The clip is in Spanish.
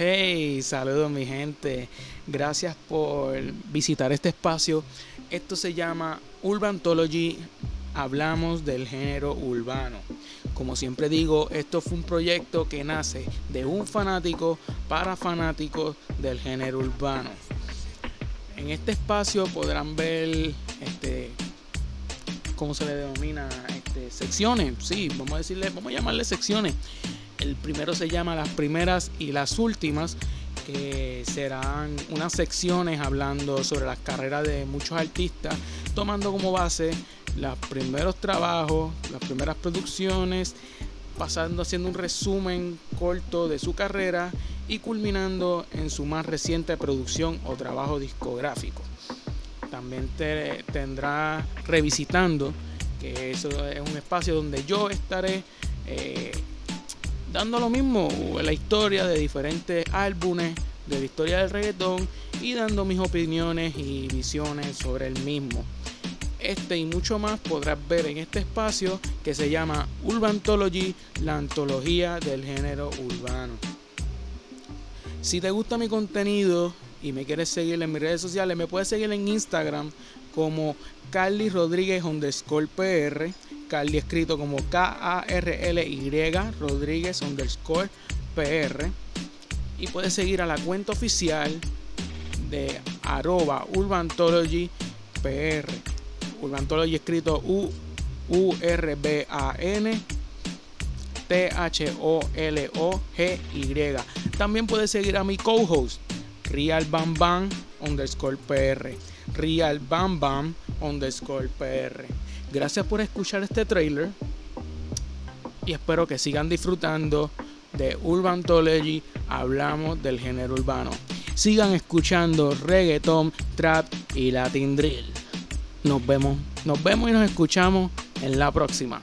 Hey, saludos mi gente. Gracias por visitar este espacio. Esto se llama Urbantology. Hablamos del género urbano. Como siempre digo, esto fue un proyecto que nace de un fanático para fanáticos del género urbano. En este espacio podrán ver este ¿cómo se le denomina? Este, secciones, sí, vamos a decirle, vamos a llamarle secciones el primero se llama Las primeras y las últimas, que serán unas secciones hablando sobre las carreras de muchos artistas, tomando como base los primeros trabajos, las primeras producciones, pasando haciendo un resumen corto de su carrera y culminando en su más reciente producción o trabajo discográfico. También te, tendrá revisitando, que eso es un espacio donde yo estaré eh, dando lo mismo la historia de diferentes álbumes, de la historia del reggaetón y dando mis opiniones y visiones sobre el mismo. Este y mucho más podrás ver en este espacio que se llama Urbantology, la antología del género urbano. Si te gusta mi contenido y me quieres seguir en mis redes sociales, me puedes seguir en Instagram como Carly Rodríguez underscore PR Carly escrito como K-A-R-L-Y Rodríguez underscore PR. Y puedes seguir a la cuenta oficial de arroba Urbantology PR. Urbantology escrito U-U-R-B-A-N T-H-O-L-O-G-Y. También puedes seguir a mi co-host, Real Bam Bam underscore PR. Real Bam Bam underscore PR. Gracias por escuchar este trailer y espero que sigan disfrutando de Urban Urbantology. Hablamos del género urbano. Sigan escuchando reggaeton, trap y latin drill. Nos vemos, nos vemos y nos escuchamos en la próxima.